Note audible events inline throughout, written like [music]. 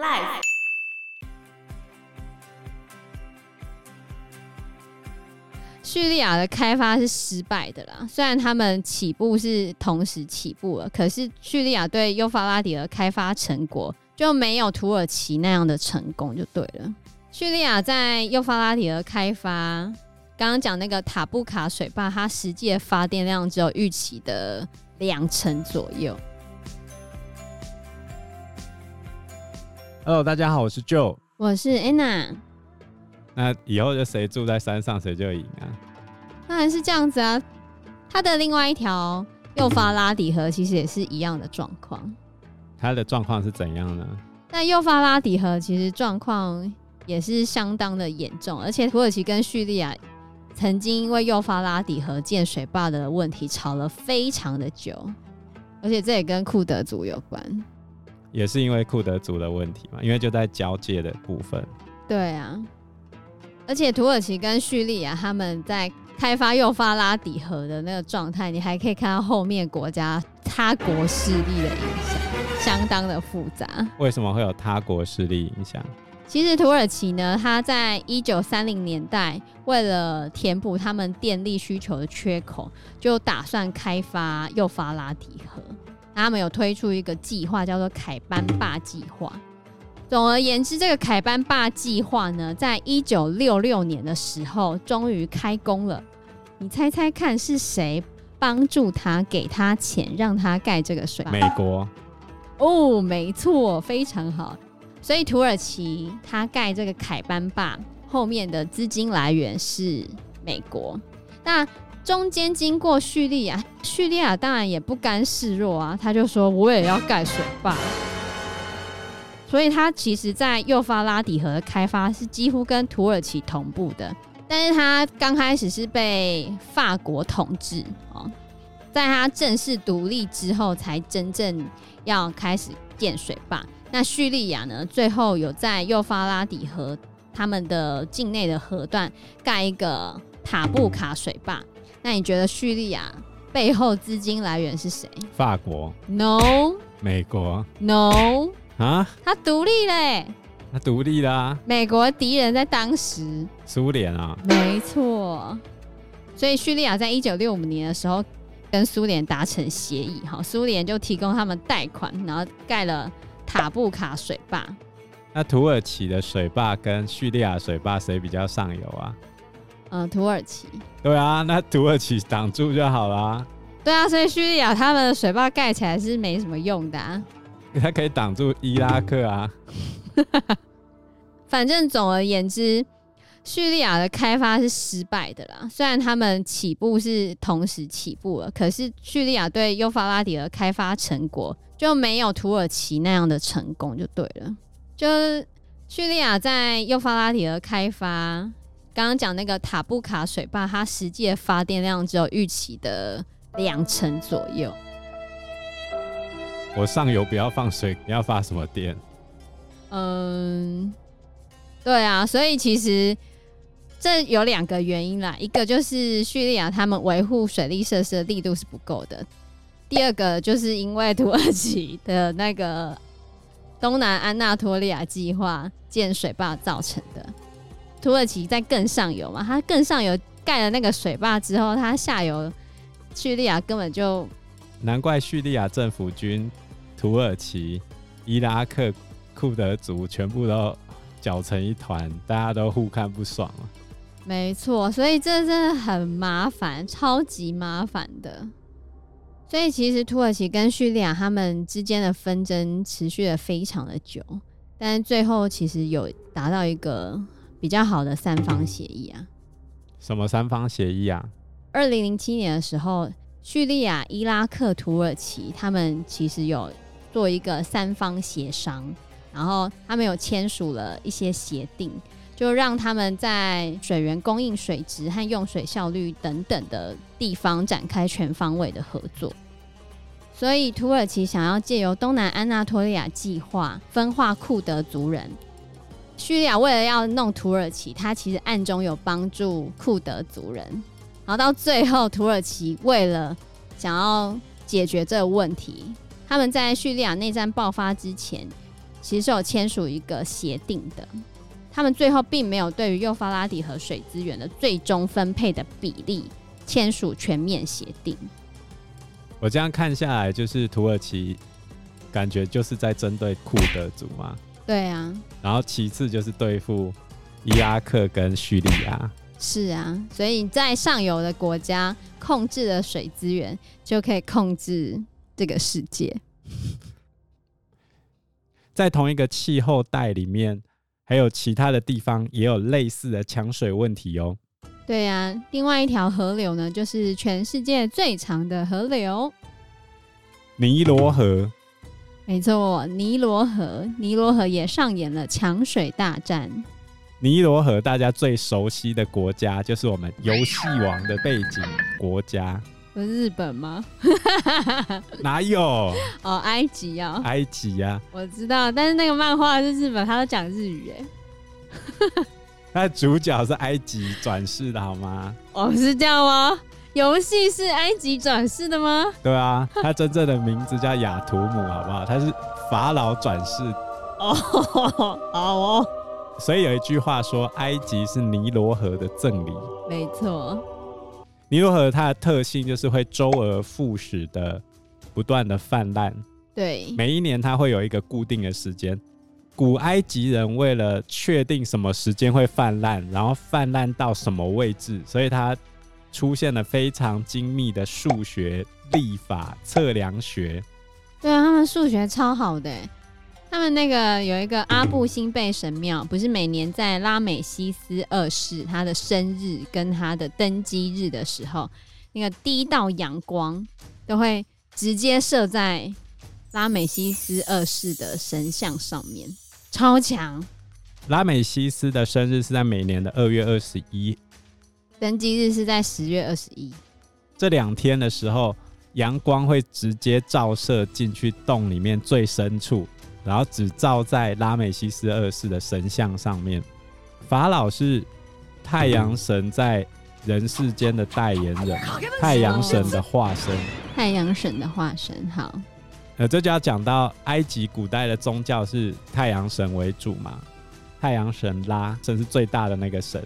Life。叙利亚的开发是失败的啦，虽然他们起步是同时起步了，可是叙利亚对幼发拉底河开发成果就没有土耳其那样的成功，就对了。叙利亚在幼发拉底河开发，刚刚讲那个塔布卡水坝，它实际的发电量只有预期的两成左右。Hello，大家好，我是 Joe，我是 Anna。那以后就谁住在山上谁就赢啊？当然是这样子啊。它的另外一条幼发拉底河其实也是一样的状况。它的状况是怎样呢？那幼发拉底河其实状况也是相当的严重，而且土耳其跟叙利亚曾经因为幼发拉底河建水坝的问题吵了非常的久，而且这也跟库德族有关。也是因为库德族的问题嘛，因为就在交界的部分。对啊。而且土耳其跟叙利亚他们在开发幼发拉底河的那个状态，你还可以看到后面国家他国势力的影响，相当的复杂。为什么会有他国势力影响？其实土耳其呢，它在一九三零年代为了填补他们电力需求的缺口，就打算开发幼发拉底河。他们有推出一个计划，叫做凯班坝计划。总而言之，这个凯班坝计划呢，在一九六六年的时候终于开工了。你猜猜看是谁帮助他、给他钱，让他盖这个水坝？美国。哦，没错，非常好。所以土耳其他盖这个凯班坝后面的资金来源是美国。那中间经过叙利亚，叙利亚当然也不甘示弱啊，他就说我也要盖水坝。所以他其实，在幼发拉底河的开发是几乎跟土耳其同步的，但是他刚开始是被法国统治哦，在他正式独立之后，才真正要开始建水坝。那叙利亚呢，最后有在幼发拉底河他们的境内的河段盖一个塔布卡水坝。那你觉得叙利亚背后资金来源是谁？法国？No。美国？No。啊，他独立嘞！他独立啦、啊！美国敌人在当时，苏联啊，没错。所以叙利亚在一九六五年的时候跟苏联达成协议，哈，苏联就提供他们贷款，然后盖了塔布卡水坝。那土耳其的水坝跟叙利亚水坝谁比较上游啊？嗯，土耳其。对啊，那土耳其挡住就好啦。对啊，所以叙利亚他们的水坝盖起来是没什么用的啊。它可以挡住伊拉克啊！[laughs] 反正总而言之，叙利亚的开发是失败的啦。虽然他们起步是同时起步了，可是叙利亚对幼发拉底河开发成果就没有土耳其那样的成功，就对了。就是叙利亚在幼发拉底河开发，刚刚讲那个塔布卡水坝，它实际的发电量只有预期的两成左右。我上游不要放水，你要发什么电？嗯，对啊，所以其实这有两个原因啦，一个就是叙利亚他们维护水利设施的力度是不够的，第二个就是因为土耳其的那个东南安纳托利亚计划建水坝造成的。土耳其在更上游嘛，它更上游盖了那个水坝之后，它下游叙利亚根本就。难怪叙利亚政府军、土耳其、伊拉克、库德族全部都搅成一团，大家都互看不爽了。没错，所以这真的很麻烦，超级麻烦的。所以其实土耳其跟叙利亚他们之间的纷争持续了非常的久，但是最后其实有达到一个比较好的三方协议啊。什么三方协议啊？二零零七年的时候。叙利亚、伊拉克、土耳其，他们其实有做一个三方协商，然后他们有签署了一些协定，就让他们在水源供应、水质和用水效率等等的地方展开全方位的合作。所以，土耳其想要借由东南安纳托利亚计划分化库德族人，叙利亚为了要弄土耳其，他其实暗中有帮助库德族人。然后到最后，土耳其为了想要解决这个问题，他们在叙利亚内战爆发之前，其实是有签署一个协定的。他们最后并没有对于幼发拉底河水资源的最终分配的比例签署全面协定。我这样看下来，就是土耳其感觉就是在针对库德族嘛。对啊。然后其次就是对付伊拉克跟叙利亚。是啊，所以在上游的国家控制了水资源，就可以控制这个世界。[laughs] 在同一个气候带里面。还有其他的地方也有类似的抢水问题哦。对呀，另外一条河流呢，就是全世界最长的河流——尼罗河。没错，尼罗河，尼罗河也上演了抢水大战。尼罗河大家最熟悉的国家，就是我们游戏王的背景国家。不是日本吗？[laughs] 哪有？[laughs] 哦，埃及啊，埃及呀、啊，我知道。但是那个漫画是日本，他都讲日语哎。[laughs] 他的主角是埃及转世的好吗？哦，是这样吗？游戏是埃及转世的吗？对啊，他真正的名字叫雅图姆，好不好？他是法老转世。哦，[laughs] 好哦。所以有一句话说，埃及是尼罗河的赠礼。没错。尼罗河它的特性就是会周而复始的不断的泛滥，对，每一年它会有一个固定的时间。古埃及人为了确定什么时间会泛滥，然后泛滥到什么位置，所以它出现了非常精密的数学、历法、测量学。对啊，他们数学超好的。他们那个有一个阿布辛贝神庙，不是每年在拉美西斯二世他的生日跟他的登基日的时候，那个第一道阳光都会直接射在拉美西斯二世的神像上面，超强。拉美西斯的生日是在每年的二月二十一，登基日是在十月二十一。这两天的时候，阳光会直接照射进去洞里面最深处。然后只照在拉美西斯二世的神像上面。法老是太阳神在人世间的代言人，[laughs] 太阳神的化身。太阳神的化身，好。呃，这就要讲到埃及古代的宗教是太阳神为主嘛，太阳神拉神是最大的那个神。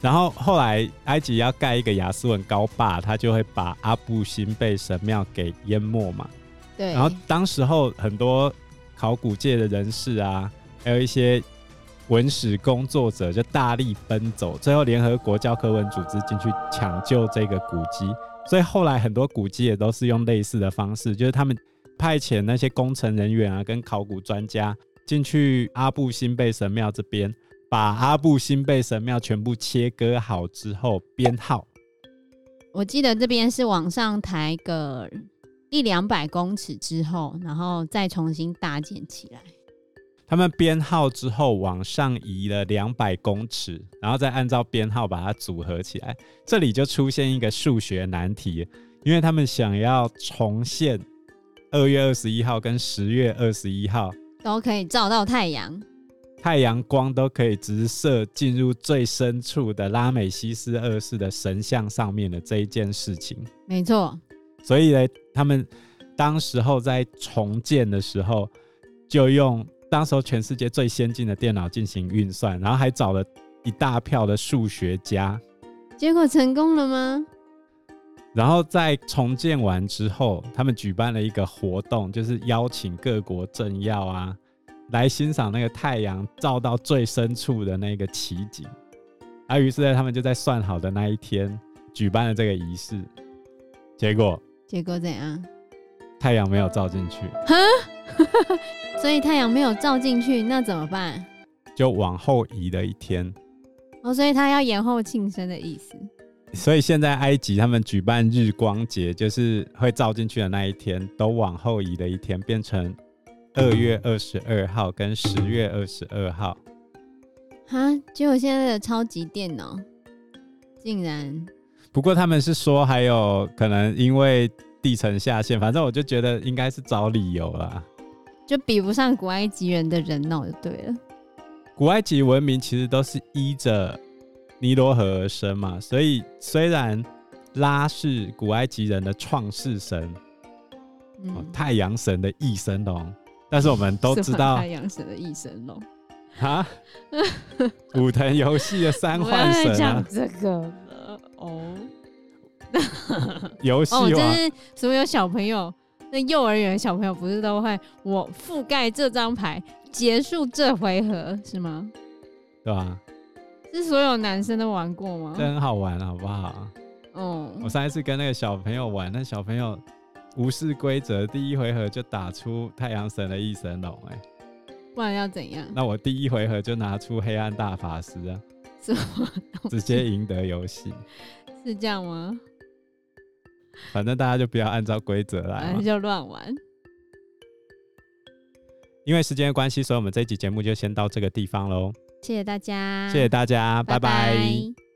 然后后来埃及要盖一个亚斯文高坝，他就会把阿布辛贝神庙给淹没嘛。对。然后当时候很多。考古界的人士啊，还有一些文史工作者就大力奔走，最后联合国教科文组织进去抢救这个古迹，所以后来很多古迹也都是用类似的方式，就是他们派遣那些工程人员啊，跟考古专家进去阿布辛贝神庙这边，把阿布辛贝神庙全部切割好之后编号。我记得这边是往上抬个。一两百公尺之后，然后再重新搭建起来。他们编号之后往上移了两百公尺，然后再按照编号把它组合起来。这里就出现一个数学难题，因为他们想要重现二月二十一号跟十月二十一号都可以照到太阳，太阳光都可以直射进入最深处的拉美西斯二世的神像上面的这一件事情。没错。所以呢，他们当时候在重建的时候，就用当时候全世界最先进的电脑进行运算，然后还找了一大票的数学家。结果成功了吗？然后在重建完之后，他们举办了一个活动，就是邀请各国政要啊来欣赏那个太阳照到最深处的那个奇景。啊，于是呢，他们就在算好的那一天举办了这个仪式，结果。结果怎样？太阳没有照进去，哈 [laughs] 所以太阳没有照进去，那怎么办？就往后移了一天。哦，所以他要延后庆生的意思。所以现在埃及他们举办日光节，就是会照进去的那一天，都往后移了一天，变成二月二十二号跟十月二十二号。哈，结果现在的超级电脑竟然。不过他们是说还有可能因为地层下陷，反正我就觉得应该是找理由啦，就比不上古埃及人的人脑就对了。古埃及文明其实都是依着尼罗河而生嘛，所以虽然拉是古埃及人的创世神，嗯哦、太阳神的翼神龙，但是我们都知道太阳神的一神龙啊，武藤游戏的三幻神啊，讲这个了哦。[laughs] 游戏哦，就是所有小朋友，那幼儿园小朋友不是都会我覆盖这张牌，结束这回合是吗？对吧？是所有男生都玩过吗？这很好玩，好不好？哦，我上一次跟那个小朋友玩，那小朋友无视规则，第一回合就打出太阳神的翼神龙，哎，不然要怎样？那我第一回合就拿出黑暗大法师啊，什么？直接赢得游戏？是这样吗？反正大家就不要按照规则来，就乱玩。因为时间的关系，所以我们这一集节目就先到这个地方喽。谢谢大家，谢谢大家，拜拜。拜拜。